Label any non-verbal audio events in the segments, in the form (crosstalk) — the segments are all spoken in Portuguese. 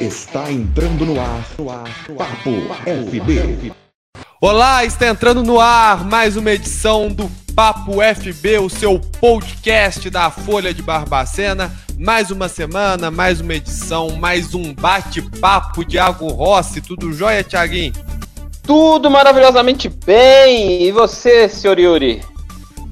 Está entrando no ar, no ar, Papo FB. Olá, está entrando no ar mais uma edição do Papo FB, o seu podcast da Folha de Barbacena. Mais uma semana, mais uma edição, mais um bate-papo de Iago Rossi. Tudo jóia, Thiaguinho? Tudo maravilhosamente bem. E você, senhor Yuri?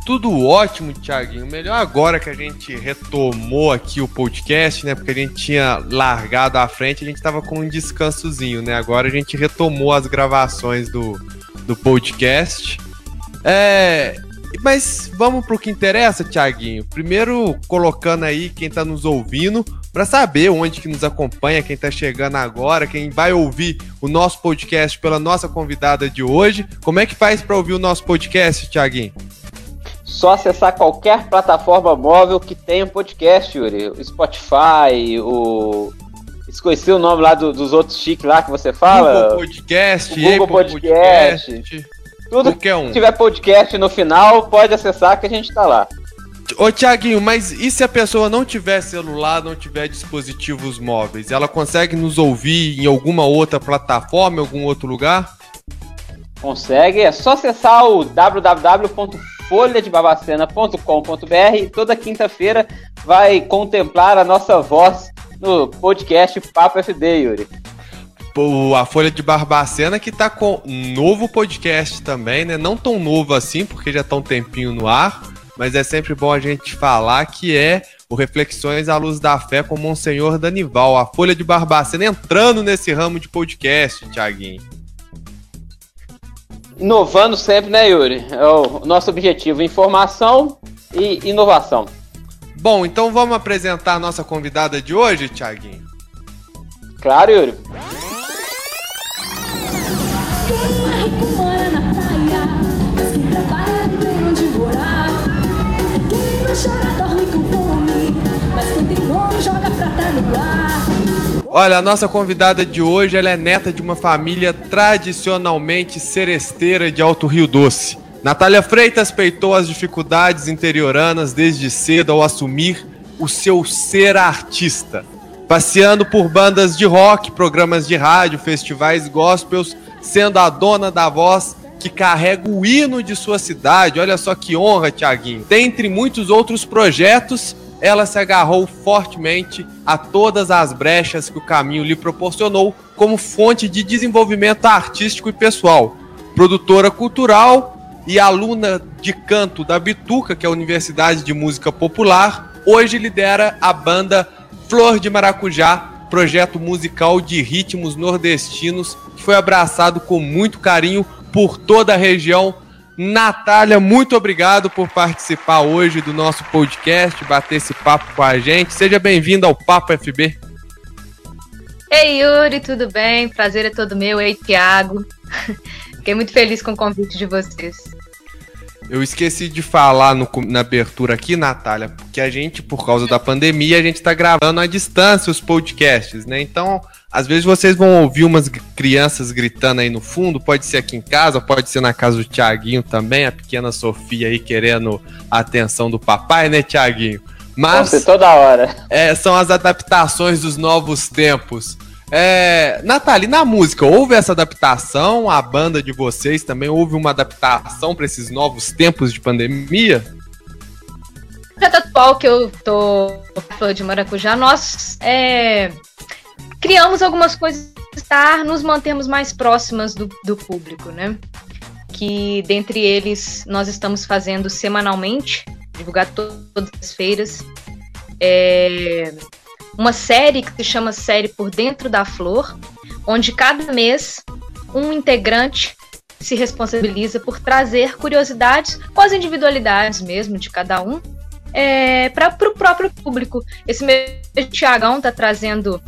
Tudo ótimo, Thiaguinho. Melhor agora que a gente retomou aqui o podcast, né? Porque a gente tinha largado à frente, a gente tava com um descansozinho, né? Agora a gente retomou as gravações do, do podcast. É, mas vamos pro que interessa, Thiaguinho. Primeiro, colocando aí quem tá nos ouvindo, para saber onde que nos acompanha, quem tá chegando agora, quem vai ouvir o nosso podcast pela nossa convidada de hoje. Como é que faz para ouvir o nosso podcast, Thiaguinho? Só acessar qualquer plataforma móvel que tenha podcast, Yuri. O Spotify, o. Esqueci o nome lá do, dos outros chiques lá que você fala. Google Podcast, o Google podcast. podcast. Tudo que um. tiver podcast no final, pode acessar que a gente tá lá. Ô Tiaguinho, mas e se a pessoa não tiver celular, não tiver dispositivos móveis? Ela consegue nos ouvir em alguma outra plataforma, em algum outro lugar? Consegue, é só acessar o www.folhadebabacena.com.br e toda quinta-feira vai contemplar a nossa voz no podcast Papo FD, Yuri. a Folha de Barbacena que tá com novo podcast também, né? Não tão novo assim, porque já tá um tempinho no ar, mas é sempre bom a gente falar que é o Reflexões à Luz da Fé com Monsenhor Danival, a Folha de Barbacena entrando nesse ramo de podcast, Tiaguinho. Inovando sempre, né, Yuri? É o nosso objetivo: informação e inovação. Bom, então vamos apresentar a nossa convidada de hoje, Tiaguinho? Claro, Yuri. Olha, a nossa convidada de hoje ela é neta de uma família tradicionalmente seresteira de Alto Rio Doce. Natália Freitas peitou as dificuldades interioranas desde cedo ao assumir o seu ser artista. Passeando por bandas de rock, programas de rádio, festivais gospels, sendo a dona da voz que carrega o hino de sua cidade. Olha só que honra, Tiaguinho. Dentre muitos outros projetos, ela se agarrou fortemente a todas as brechas que o caminho lhe proporcionou como fonte de desenvolvimento artístico e pessoal. Produtora cultural e aluna de canto da Bituca, que é a Universidade de Música Popular, hoje lidera a banda Flor de Maracujá, projeto musical de ritmos nordestinos que foi abraçado com muito carinho por toda a região Natália, muito obrigado por participar hoje do nosso podcast, bater esse papo com a gente. Seja bem-vindo ao Papo FB. Ei, Yuri, tudo bem? Prazer é todo meu. Ei, Tiago. (laughs) Fiquei muito feliz com o convite de vocês. Eu esqueci de falar no, na abertura aqui, Natália, porque a gente, por causa da pandemia, a gente está gravando à distância os podcasts, né? Então, às vezes vocês vão ouvir umas crianças gritando aí no fundo, pode ser aqui em casa, pode ser na casa do Tiaguinho também, a pequena Sofia aí querendo a atenção do papai, né, Tiaguinho? Mas Nossa, toda hora. É, são as adaptações dos novos tempos. É, Natália, na música, houve essa adaptação? A banda de vocês também houve uma adaptação para esses novos tempos de pandemia? Projeto atual que eu tô falando de Maracujá, nós é, criamos algumas coisas para nos mantermos mais próximas do, do público, né? Que dentre eles nós estamos fazendo semanalmente, divulgar todas as feiras, é, uma série que se chama Série Por Dentro da Flor, onde cada mês um integrante se responsabiliza por trazer curiosidades com as individualidades mesmo de cada um é, para o próprio público. Esse mês Tiagão está trazendo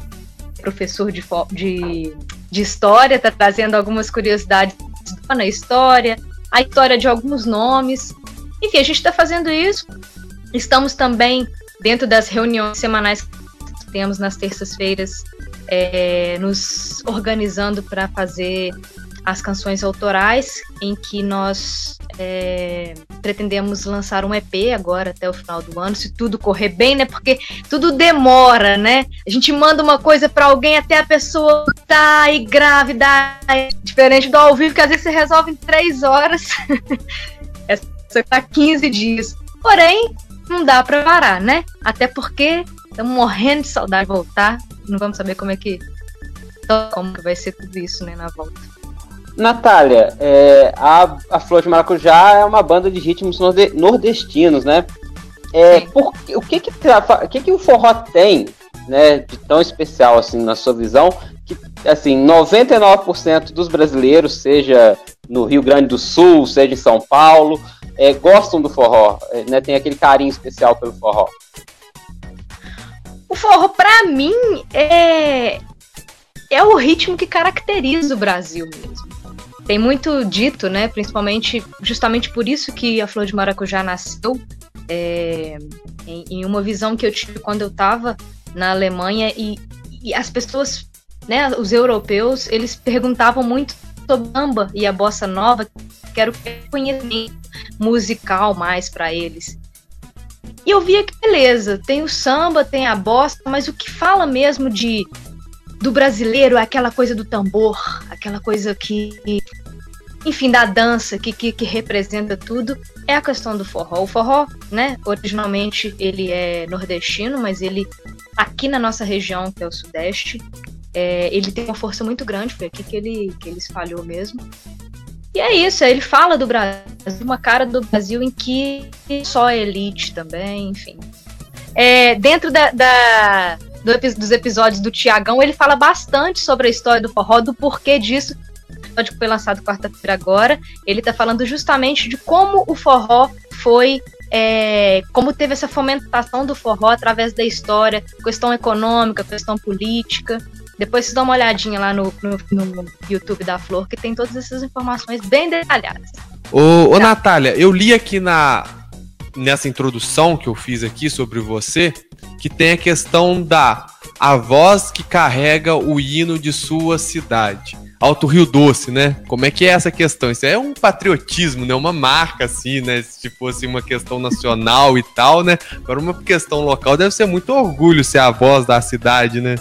professor de, de, de história, está trazendo algumas curiosidades na história, a história de alguns nomes. Enfim, a gente está fazendo isso. Estamos também, dentro das reuniões semanais que temos nas terças-feiras, é, nos organizando para fazer as canções autorais, em que nós É, pretendemos lançar um EP agora até o final do ano, se tudo correr bem, né? Porque tudo demora, né? A gente manda uma coisa para alguém até a pessoa tá e grávida, diferente do ao vivo, que às vezes você resolve em três horas. (laughs) Essa tá 15 dias. Porém, não dá para parar, né? Até porque estamos morrendo de saudade de voltar. Não vamos saber como é que como que vai ser tudo isso, né, na volta. Natália, é, a, a Flor de Maracujá é uma banda de ritmos nordestinos, né? É, por, o que que, o que que o forró tem, né, de tão especial, assim, na sua visão, que, assim, 99% dos brasileiros, seja no Rio Grande do Sul, seja em São Paulo, é, gostam do forró, é, né, tem aquele carinho especial pelo forró. O forró, para mim, é, é o ritmo que caracteriza o Brasil mesmo. Tem muito dito, né? Principalmente, justamente por isso que a Flor de Maracujá nasceu, é, em, em, uma visão que eu tive quando eu estava na Alemanha e, e, as pessoas, né? Os europeus, eles perguntavam muito sobre samba e a bossa nova, que era o conhecimento musical mais para eles. E eu via que beleza, tem o samba, tem a bossa, mas o que fala mesmo de do brasileiro é aquela coisa do tambor, aquela coisa que, enfim, da dança, que, que, que, representa tudo, é a questão do forró. O forró, né, originalmente ele é nordestino, mas ele, aqui na nossa região, que é o sudeste, é, ele tem uma força muito grande, foi aqui que ele, que ele espalhou mesmo. E é isso, ele fala do Brasil, uma cara do Brasil em que só é elite também, enfim. É, dentro da, da do, dos episódios do Tiagão, ele fala bastante sobre a história do forró, do porquê disso. O episódio que foi lançado quarta-feira agora, ele está falando justamente de como o forró foi é, como teve essa fomentação do forró através da história, questão econômica, questão política. Depois você dá uma olhadinha lá no, no, no, YouTube da Flor, que tem todas essas informações bem detalhadas. Ô, ô tá. Natália, eu li aqui na, nessa introdução que eu fiz aqui sobre você, que tem a questão da a voz que carrega o hino de sua cidade. Alto Rio Doce, né? Como é que é essa questão? Isso é um patriotismo, né? Uma marca, assim, né? Se fosse uma questão nacional e tal, né? Agora, uma questão local deve ser muito orgulho ser a voz da cidade, né?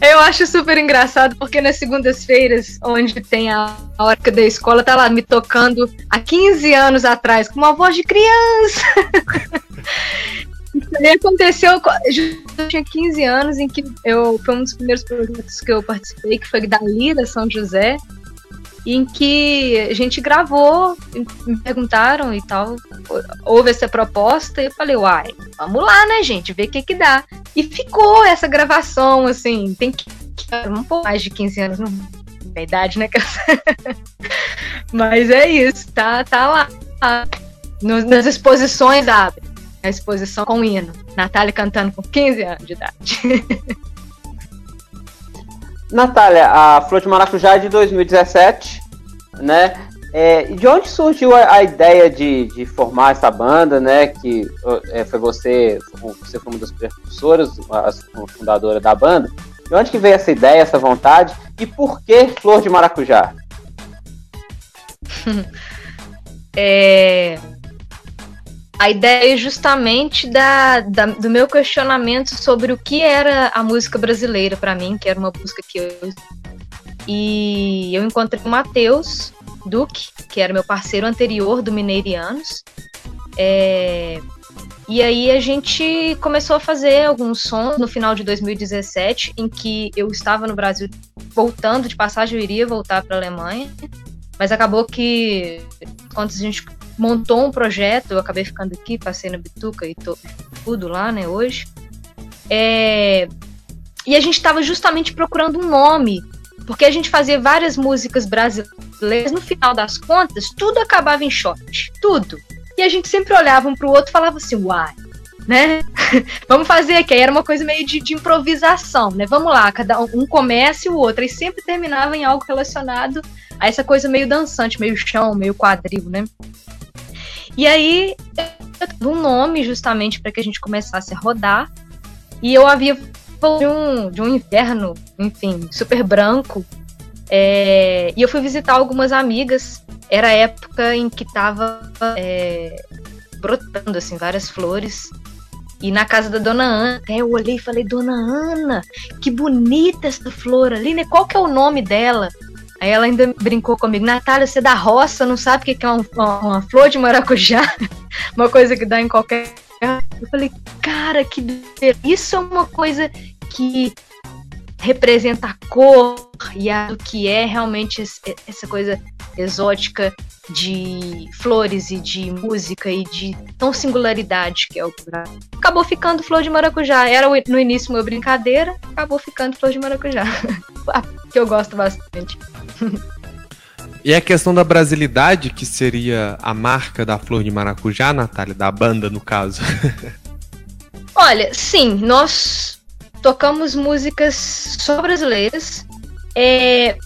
Eu acho super engraçado, porque nas segundas-feiras, onde tem a, a hora da escola, tá lá me tocando há 15 anos atrás, com uma voz de criança. (laughs) Isso aconteceu, eu tinha 15 anos, em que eu foi um dos primeiros projetos que eu participei, que foi da Lira São José, em que a gente gravou, me perguntaram e tal, houve essa proposta, e eu falei, uai, vamos lá, né, gente, ver o que que dá. E ficou essa gravação, assim, tem que, um pouco mais de 15 anos, não é idade, né, (laughs) Mas é isso, tá, tá lá. nas exposições abre. A exposição com o hino. Natália cantando com 15 anos de idade. (laughs) Natália, a Flor de Maracujá é de 2017, né? É, de onde surgiu a, a ideia de, de, formar essa banda, né? Que é, foi você, você foi uma das precursoras, a, fundadora da banda. De onde que veio essa ideia, essa vontade? E por que Flor de Maracujá? (laughs) é, a ideia é justamente da, da, do meu questionamento sobre o que era a música brasileira para mim, que era uma música que eu. E eu encontrei o Matheus Duque, que era meu parceiro anterior do Mineirianos. É, e aí a gente começou a fazer alguns sons no final de 2017, em que eu estava no Brasil voltando de passagem, eu iria voltar para a Alemanha, mas acabou que quando a gente montou um projeto, eu acabei ficando aqui, passei na Bituca e tô tudo lá, né, hoje. É, e a gente estava justamente procurando um nome, porque a gente fazia várias músicas brasileiras, no final das contas, tudo acabava em shot, tudo. E a gente sempre olhava um pro outro e falava assim, uai, né? (laughs) Vamos fazer aqui. Aí era uma coisa meio de, de, improvisação, né? Vamos lá, cada um, um começa e o outro. E sempre terminava em algo relacionado a essa coisa meio dançante, meio chão, meio quadril, né? E aí eu tive um nome justamente para que a gente começasse a rodar. E eu havia de um, de um inverno, enfim, super branco. É, e eu fui visitar algumas amigas. Era a época em que tava é, brotando assim várias flores. E na casa da dona Ana, eu olhei e falei, dona Ana, que bonita essa flor ali, né? Qual que é o nome dela? Aí ela ainda brincou comigo, Natália, você é da roça, não sabe o que é uma, uma flor de maracujá? (laughs) uma coisa que dá em qualquer. Eu falei, cara, que isso é uma coisa que representa a cor e a, o que é realmente essa coisa exótica de flores e de música e de tão singularidade que é o Brasil. Acabou ficando flor de maracujá. Era no início uma brincadeira, acabou ficando flor de maracujá. (laughs) que eu gosto bastante. (laughs) E a questão da brasilidade, que seria a marca da flor de maracujá, Natália, da banda no caso. (laughs) Olha, sim, nós tocamos músicas só brasileiras. É,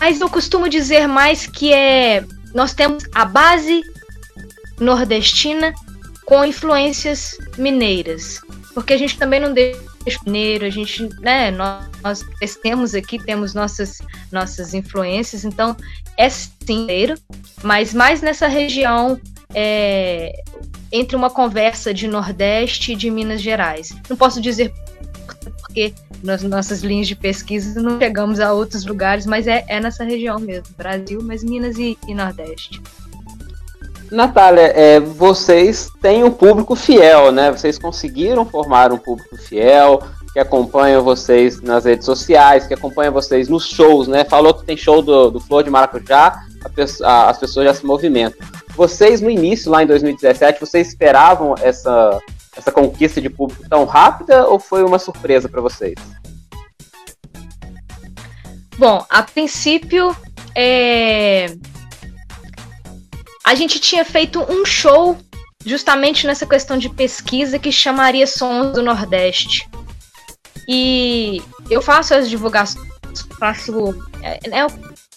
mas eu costumo dizer mais que é nós temos a base nordestina com influências mineiras, porque a gente também não deixa mineiro, a gente, né, nós, nós temos aqui, temos nossas nossas influências, então é sim mas mais nessa região é, entre uma conversa de Nordeste e de Minas Gerais. Não posso dizer porque nas nossas linhas de pesquisa não chegamos a outros lugares, mas é, é nessa região mesmo, Brasil, mas Minas e, e Nordeste. Natália, é, vocês têm um público fiel, né? Vocês conseguiram formar um público fiel, que acompanha vocês nas redes sociais, que acompanha vocês nos shows, né? Falou que tem show do, do Flor de Maracujá, a, as pessoas já se movimentam. Vocês, no início, lá em 2017, vocês esperavam essa, essa conquista de público tão rápida ou foi uma surpresa para vocês? Bom, a princípio, é... a gente tinha feito um show justamente nessa questão de pesquisa que chamaria Sons do Nordeste. E eu faço as divulgações, faço é, né,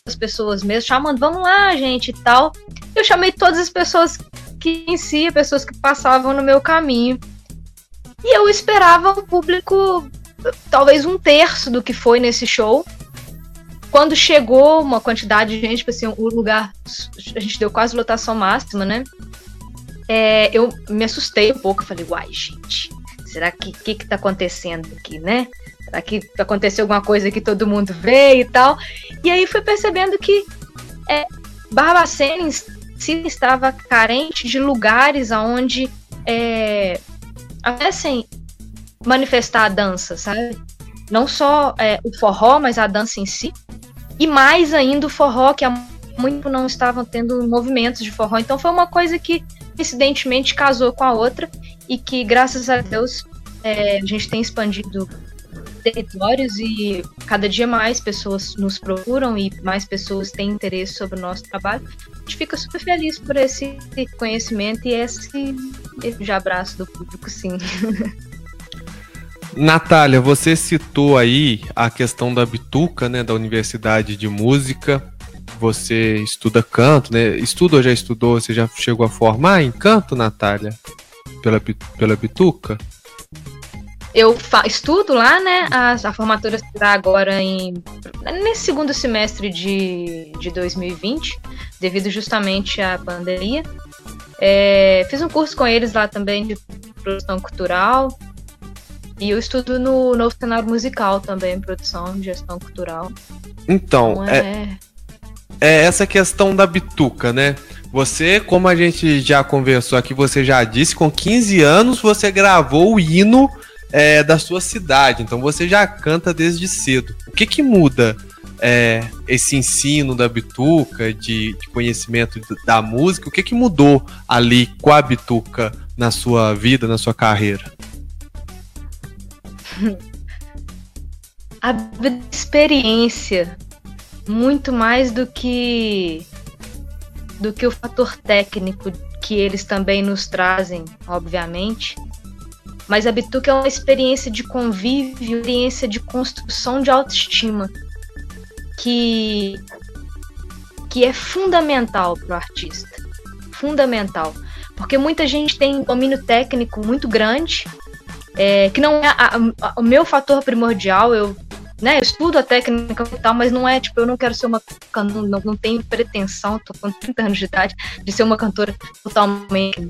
as pessoas mesmo chamando, vamos lá, gente e tal. Eu chamei todas as pessoas que si, pessoas que passavam no meu caminho. E eu esperava um público, talvez um terço do que foi nesse show. Quando chegou uma quantidade de gente, tipo assim, o lugar, a gente deu quase lotação máxima, né? É, eu me assustei um pouco, falei, uai, gente, será que que, que tá acontecendo aqui, né? Será que aconteceu alguma coisa que todo mundo vê e tal? E aí fui percebendo que é, Barbacena em si estava carente de lugares aonde é, assim, manifestar a dança, sabe? Não só é, o forró, mas a dança em si. E mais ainda o forró, que há muito não estavam tendo movimentos de forró. Então foi uma coisa que, coincidentemente, casou com a outra e que, graças a Deus, é, a gente tem expandido territórios e cada dia mais pessoas nos procuram e mais pessoas têm interesse sobre o nosso trabalho. A gente fica super feliz por esse conhecimento e esse, esse abraço do público, sim. (laughs) Natália, você citou aí a questão da Bituca, né, da Universidade de Música. Você estuda canto, né? Estuda ou já estudou? Você já chegou a formar em canto, Natália? Pela, pela Bituca? eu estudo lá, né? A, a formatura será agora em nesse segundo semestre de, de 2020, devido justamente à pandemia. É, fiz um curso com eles lá também de produção cultural. E eu estudo no novo cenário musical também, produção, gestão cultural. Então, então é... é, é essa questão da bituca, né? Você, como a gente já conversou aqui, você já disse, com 15 anos você gravou o hino é, da sua cidade, então você já canta desde cedo. O que que muda é, esse ensino da bituca, de, de, conhecimento da música, o que que mudou ali com a bituca na sua vida, na sua carreira? (laughs) A experiência, muito mais do que do que o fator técnico que eles também nos trazem, obviamente mas a Bituca é uma experiência de convívio, experiência de construção de autoestima que, que é fundamental para o artista. Fundamental. Porque muita gente tem um domínio técnico muito grande, é, que não é a, a, o meu fator primordial. Eu né, estudo a técnica e tal, mas não é, tipo, eu não quero ser uma cantora, não, não tenho pretensão, tô com 30 anos de idade, de ser uma cantora totalmente.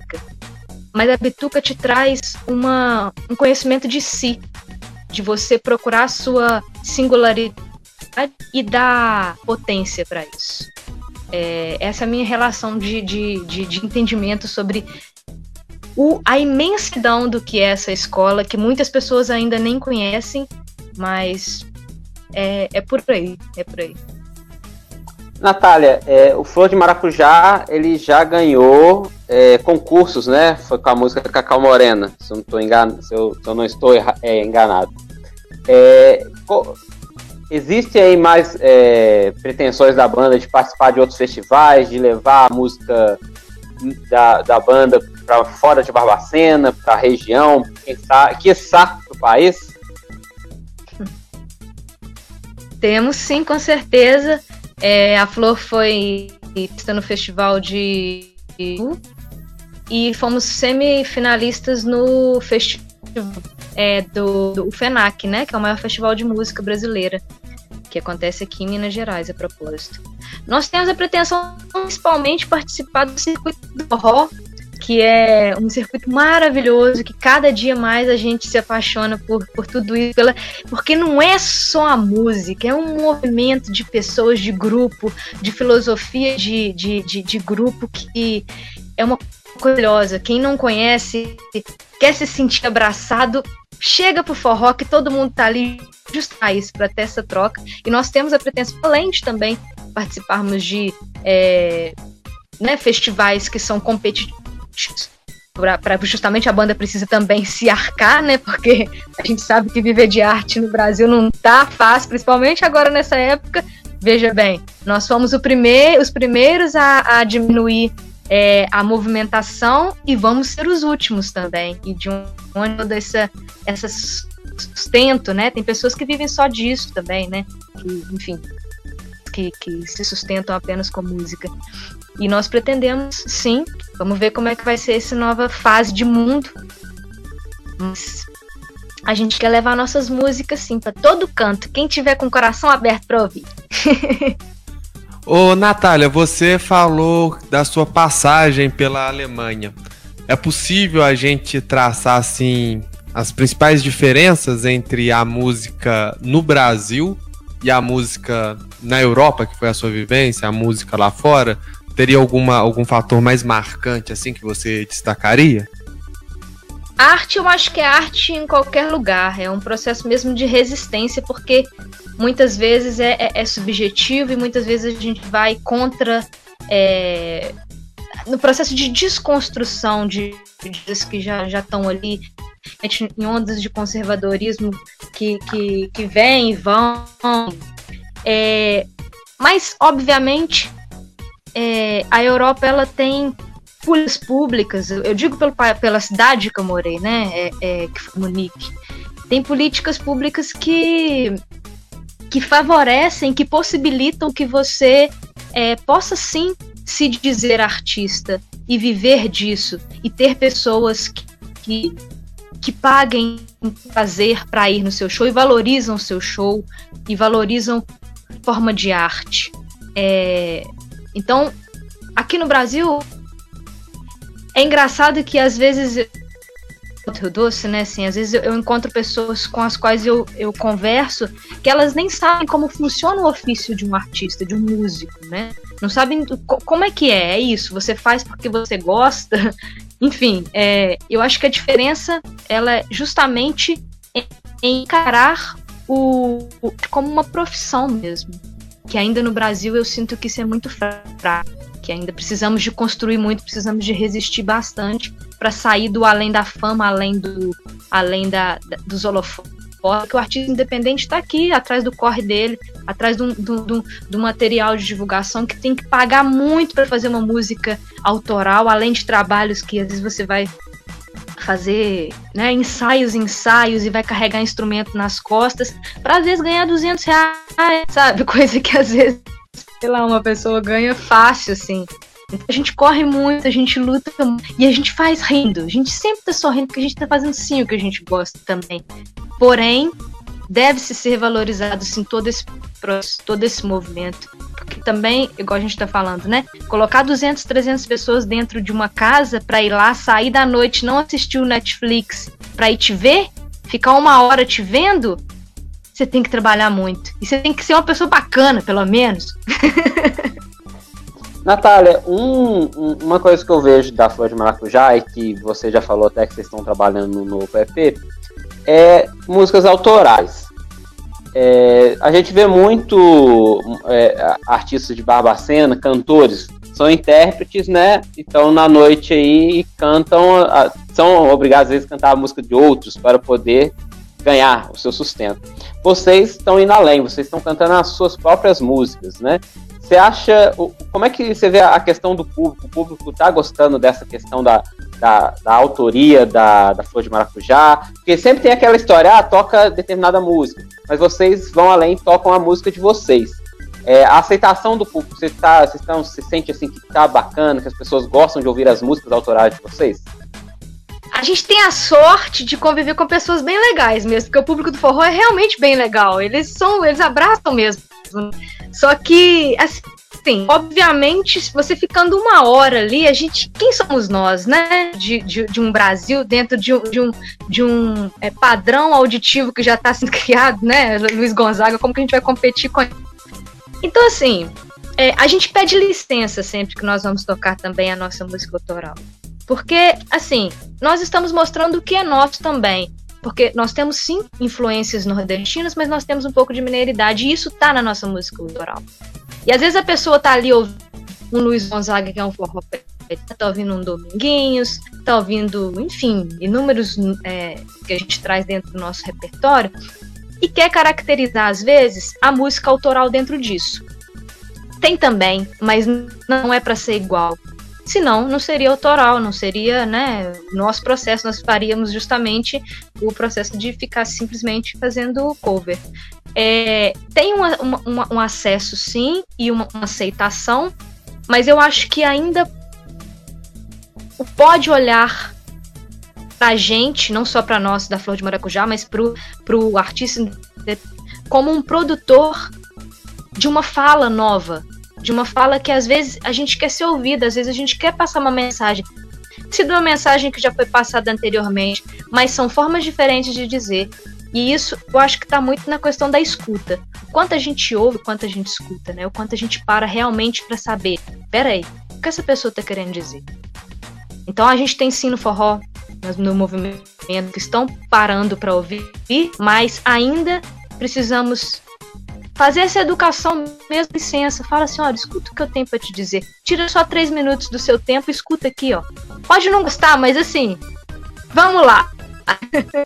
Mas a bituca te traz uma, um conhecimento de si, de você procurar a sua singularidade e dar potência para isso. É, essa é a minha relação de, de, de, de entendimento sobre o, a imensidão do que é essa escola, que muitas pessoas ainda nem conhecem, mas é, é por aí, é por aí. Natália, é, o Flor de Maracujá, ele já ganhou é, concursos, né? Foi com a música Cacau Morena, se eu não, tô engan... se eu, se eu não estou é, enganado. É, existe aí mais é, pretensões da banda de participar de outros festivais, de levar a música da, da banda para fora de Barbacena, para a região, quiçá para o país? Temos sim, com certeza. É, a Flor foi no festival de e fomos semifinalistas no festival é, do, do FENAC, né? Que é o maior festival de música brasileira, acontece aqui em Minas Gerais, a propósito. Nós temos a pretensão, principalmente, participar do circuito do forró, que é um circuito maravilhoso, que cada dia mais a gente se apaixona por, por tudo isso, pela, porque não é só a música, é um movimento de pessoas, de grupo, de filosofia de, de, de, de grupo que é uma curiosa. Quem não conhece, quer se sentir abraçado, chega pro forró que todo mundo tá ali justo para isso, para ter essa troca. E nós temos a pretensão, além de também participarmos de é, né, festivais que são competitivos, para justamente a banda precisa também se arcar, né? Porque a gente sabe que viver de arte no Brasil não tá fácil, principalmente agora nessa época. Veja bem, nós fomos primeir, os primeiros a, a diminuir é, a movimentação e vamos ser os últimos também. E de um ano essa, essa sustento, né? Tem pessoas que vivem só disso também, né? Que, enfim, que, que se sustentam apenas com música. E nós pretendemos, sim, vamos ver como é que vai ser essa nova fase de mundo. Mas a gente quer levar nossas músicas, sim, para todo canto. Quem tiver com o coração aberto para ouvir. (laughs) Ô, Natália, você falou da sua passagem pela Alemanha. É possível a gente traçar assim as principais diferenças entre a música no Brasil e a música na Europa, que foi a sua vivência, a música lá fora? Teria alguma, algum fator mais marcante assim que você destacaria? Arte, eu acho que é arte em qualquer lugar. É um processo mesmo de resistência, porque muitas vezes é, é, é subjetivo e muitas vezes a gente vai contra. É, no processo de desconstrução de coisas que já estão ali em ondas de conservadorismo que, que, que vêm e vão. É, mas, obviamente, é, a Europa ela tem políticas públicas, eu digo pelo, pela cidade que eu morei, né, é, é, que foi Munique, tem políticas públicas que que favorecem, que possibilitam que você é, possa sim se dizer artista e viver disso e ter pessoas que, que, que paguem prazer para ir no seu show e valorizam o seu show e valorizam forma de arte. É, então, aqui no Brasil, é engraçado que às vezes Doce, né? Assim, às vezes eu, eu, encontro pessoas com as quais eu, eu converso que elas nem sabem como funciona o ofício de um artista, de um músico, né? Não sabem como é que é, é isso. Você faz porque você gosta. (laughs) Enfim, é, eu acho que a diferença ela é justamente em, em encarar o, o, como uma profissão mesmo. Que ainda no Brasil eu sinto que isso é muito fraco que ainda precisamos de construir muito, precisamos de resistir bastante para sair do além da fama, além do além da, da dos holofotes. Que o artista independente está aqui, atrás do corre dele, atrás do, do, do, do material de divulgação, que tem que pagar muito para fazer uma música autoral, além de trabalhos que às vezes você vai fazer né, ensaios, ensaios e vai carregar instrumento nas costas para às vezes ganhar 200 reais, sabe? (laughs) Coisa que às vezes sei lá, uma pessoa ganha fácil, assim. A gente corre muito, a gente luta e a gente faz rindo. A gente sempre tá sorrindo porque a gente tá fazendo sim o que a gente gosta também. Porém, deve-se ser valorizado sim todo esse todo esse movimento. Porque também, igual a gente está falando, né? Colocar 200, 300 pessoas dentro de uma casa para ir lá, sair da noite, não assistir o Netflix para ir te ver, ficar uma hora te vendo, você tem que trabalhar muito. E você tem que ser uma pessoa bacana, pelo menos. (laughs) Natália, um, um, uma coisa que eu vejo da Flor de Maracujá e que você já falou até que vocês estão trabalhando no novo EP é músicas autorais. É, a gente vê muito é, artistas de Barbacena, cantores, são intérpretes, né? Então na noite aí cantam, são obrigados às vezes a cantar a música de outros para poder ganhar o seu sustento. Vocês estão indo além, vocês estão cantando as suas próprias músicas, né? Você acha. Como é que você vê a questão do público? O público está gostando dessa questão da, da, da, autoria da, da Flor de Maracujá? Porque sempre tem aquela história, ah, toca determinada música, mas vocês vão além e tocam a música de vocês. É, a aceitação do público, você, tá, vocês estão, se sente assim que tá bacana, que as pessoas gostam de ouvir as músicas autorais de vocês? a gente tem a sorte de conviver com pessoas bem legais mesmo, porque o público do forró é realmente bem legal. Eles são, eles abraçam mesmo. Só que, assim, obviamente, você ficando uma hora ali, a gente, quem somos nós, né? De, de, de um Brasil dentro de um, de um, de um é, padrão auditivo que já está sendo (laughs) criado, né? Luiz Gonzaga, como que a gente vai competir com Então, assim, é, a gente pede licença sempre que nós vamos tocar também a nossa música autoral. Porque, assim, nós estamos mostrando o que é nosso também. Porque nós temos sim influências nordestinas, mas nós temos um pouco de mineiridade e isso tá na nossa música cultural. E às vezes a pessoa tá ali ouvindo um Luiz Gonzaga, que é um forró tá ouvindo um Dominguinhos, tá ouvindo, enfim, inúmeros é, que a gente traz dentro do nosso repertório, e quer caracterizar, às vezes, a música autoral dentro disso. Tem também, mas não é para ser igual. Senão, não seria autoral, não seria, né? Nosso processo, nós faríamos justamente o processo de ficar simplesmente fazendo cover. É, tem uma, uma, um acesso, sim, e uma, uma aceitação, mas eu acho que ainda pode olhar para a gente, não só para nós da Flor de Maracujá, mas para o artista como um produtor de uma fala nova, de uma fala que às vezes a gente quer ser ouvida, às vezes a gente quer passar uma mensagem. Se uma mensagem que já foi passada anteriormente, mas são formas diferentes de dizer. E isso eu acho que está muito na questão da escuta. O quanto a gente ouve, o quanto a gente escuta, né? O quanto a gente para realmente para saber. Peraí, o que essa pessoa está querendo dizer? Então a gente tem sim no forró, no movimento, que estão parando para ouvir, mas ainda precisamos fazer essa educação mesmo, licença, fala assim, olha, escuta o que eu tenho para te dizer. Tira só três minutos do seu tempo, escuta aqui, ó. Pode não gostar, mas assim, vamos lá.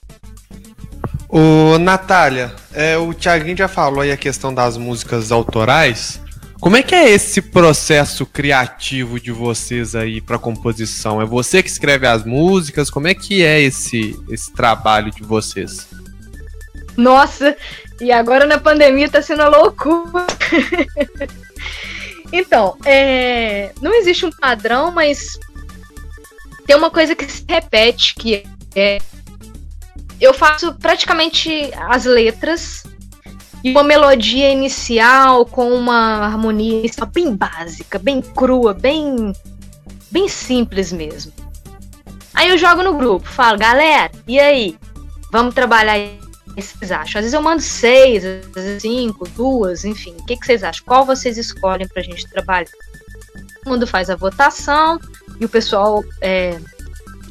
(laughs) Ô, Natália, é, o Thiaguinho já falou aí a questão das músicas autorais. Como é que é esse processo criativo de vocês aí para composição? É você que escreve as músicas? Como é que é esse, esse trabalho de vocês? Nossa, e agora na pandemia tá sendo loucura. (laughs) então, é, não existe um padrão, mas tem uma coisa que se repete, que é eu faço praticamente as letras e uma melodia inicial com uma harmonia bem básica, bem crua, bem bem simples mesmo. Aí eu jogo no grupo, falo, galera, e aí? Vamos trabalhar vocês acham? Às vezes eu mando seis, às vezes cinco, duas, enfim. O que, que vocês acham? Qual vocês escolhem pra gente trabalhar? Todo mundo faz a votação e o pessoal, é,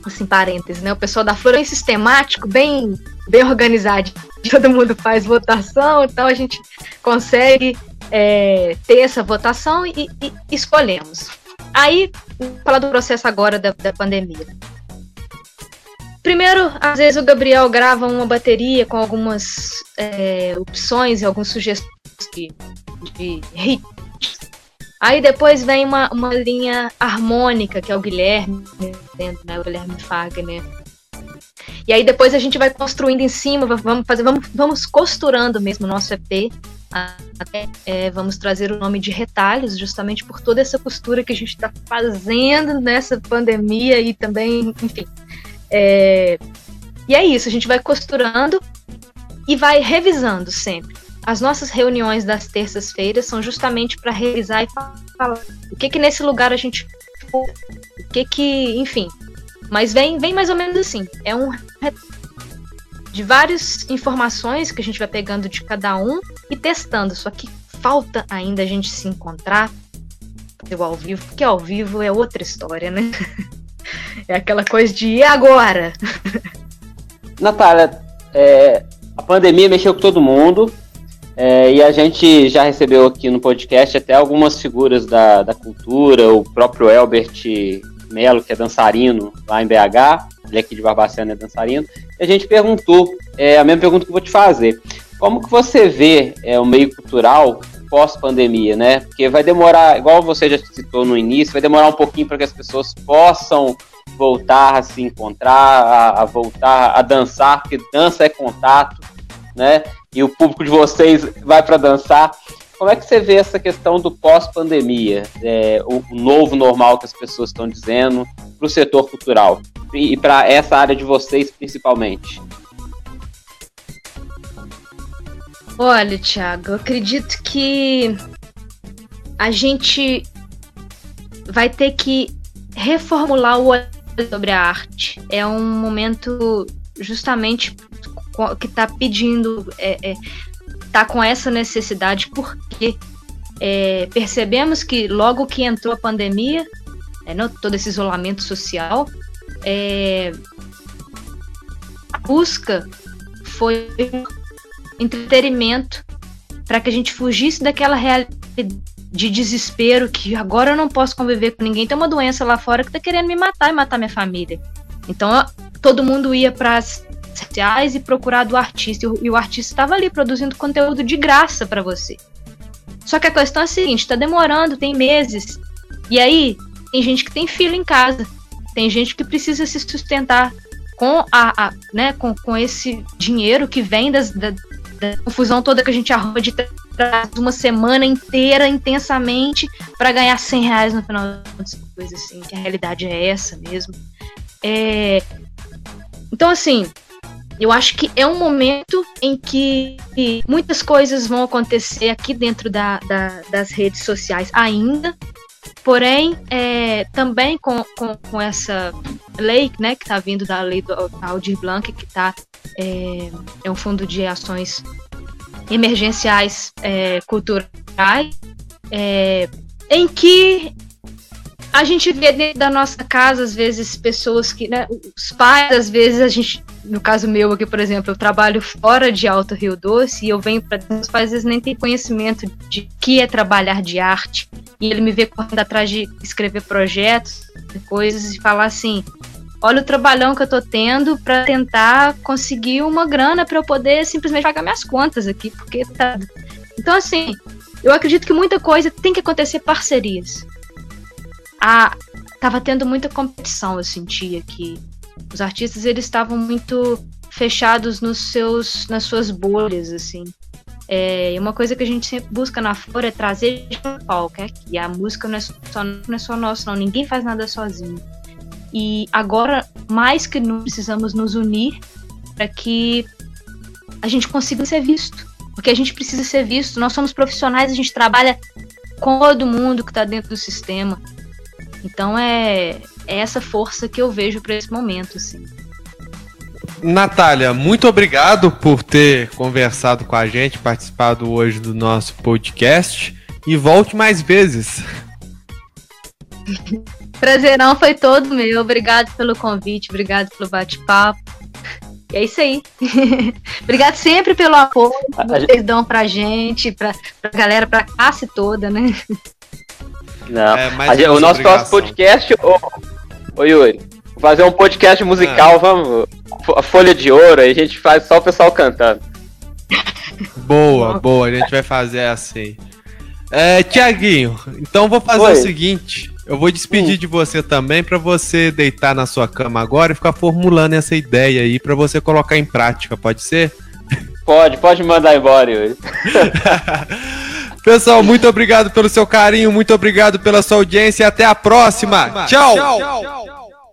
assim, parênteses, né? O pessoal da Flor é sistemático, bem, bem organizado. (laughs) Todo mundo faz votação, então a gente consegue é, ter essa votação e, e escolhemos. Aí, falar do processo agora da, da pandemia. Primeiro, às vezes o Gabriel grava uma bateria com algumas é, opções e algumas sugestões de, de. Aí depois vem uma, uma linha harmônica, que é o Guilherme, né, o Guilherme Fagner. E aí depois a gente vai construindo em cima, vamos fazer, vamos, vamos costurando mesmo o nosso EP. Até, é, vamos trazer o nome de retalhos, justamente por toda essa costura que a gente está fazendo nessa pandemia e também, enfim, é... E é isso, a gente vai costurando e vai revisando sempre. As nossas reuniões das terças-feiras são justamente para revisar e falar o que que nesse lugar a gente o que que, enfim. Mas vem, vem mais ou menos assim. É um de várias informações que a gente vai pegando de cada um e testando. Só que falta ainda a gente se encontrar ao vivo, porque ao vivo é outra história, né? (laughs) É aquela coisa de e agora? (laughs) Natália, é, a pandemia mexeu com todo mundo. É, e a gente já recebeu aqui no podcast até algumas figuras da, da cultura, o próprio Elbert Melo, que é dançarino lá em BH, ele aqui de Barbacena é dançarino, e a gente perguntou, é a mesma pergunta que eu vou te fazer, como que você vê é, o meio cultural pós-pandemia, né? Porque vai demorar, igual você já citou no início, vai demorar um pouquinho para que as pessoas possam voltar a se encontrar, a, a voltar a dançar, porque dança é contato, né? E o público de vocês vai para dançar. Como é que você vê essa questão do pós-pandemia, é, o, o, novo normal que as pessoas estão dizendo para o setor cultural e, e para essa área de vocês principalmente? Olha, Thiago, eu acredito que a gente vai ter que reformular o olhar sobre a arte. É um momento justamente que está pedindo, é, é, tá com essa necessidade, porque é, percebemos que logo que entrou a pandemia, é, não, todo esse isolamento social, é, a busca foi entretenimento para que a gente fugisse daquela realidade de desespero que agora eu não posso conviver com ninguém. Tem uma doença lá fora que está querendo me matar e matar minha família. Então todo mundo ia para as sociais e procurar do artista e o artista estava ali produzindo conteúdo de graça para você. Só que a questão é a seguinte, está demorando, tem meses. E aí tem gente que tem filho em casa, tem gente que precisa se sustentar com a, a né, com, com esse dinheiro que vem das, da, da confusão toda que a gente arruma de uma semana inteira intensamente para ganhar 100 reais no final das coisas assim, que a realidade é essa mesmo. É... Então, assim, eu acho que é um momento em que muitas coisas vão acontecer aqui dentro da, da, das redes sociais ainda, porém, é, também com, com, com, essa lei né, que está vindo da lei do Aldir Blanc, que tá, é, é um fundo de ações emergenciais é, culturais, é, em que a gente vê dentro da nossa casa, às vezes, pessoas que, né, os pais, às vezes, a gente, no caso meu aqui, por exemplo, eu trabalho fora de Alto Rio Doce e eu venho para os pais, às vezes, nem tem conhecimento de que é trabalhar de arte. E ele me vê correndo atrás de escrever projetos, coisas, e falar assim: olha o trabalhão que eu tô tendo para tentar conseguir uma grana para eu poder simplesmente pagar minhas contas aqui, porque tá. Então, assim, eu acredito que muita coisa tem que acontecer parcerias. A, tava tendo muita competição, eu sentia que os artistas eles estavam muito fechados nos seus, nas suas bolhas, assim. É, uma coisa que a gente sempre busca na Flor é trazer de palco, é que a música não é só, não é só nossa, não. Ninguém faz nada sozinho. E agora, mais que nunca, precisamos nos unir para que a gente consiga ser visto. Porque a gente precisa ser visto. Nós somos profissionais, a gente trabalha com todo mundo que está dentro do sistema. Então é, é essa força que eu vejo para esse momento, assim. Natália, muito obrigado por ter conversado com a gente, participado hoje do nosso podcast e volte mais vezes. (laughs) Prazerão foi todo meu. Obrigado pelo convite, obrigado pelo bate-papo. E é isso aí. (laughs) obrigado sempre pelo apoio que vocês dão pra gente, pra, pra galera, pra classe toda, né? Não. É, gente, o nosso próximo podcast, ô, ô Yuri, fazer um podcast musical, é. vamos. Folha de ouro, aí a gente faz só o pessoal cantando. Boa, boa, a gente vai fazer assim. É, Tiaguinho, então vou fazer Oi. o seguinte. Eu vou despedir hum. de você também para você deitar na sua cama agora e ficar formulando essa ideia aí para você colocar em prática, pode ser? Pode, pode mandar embora, Yuri. (laughs) Pessoal, muito obrigado pelo seu carinho, muito obrigado pela sua audiência e até a próxima. Tchau. Tchau.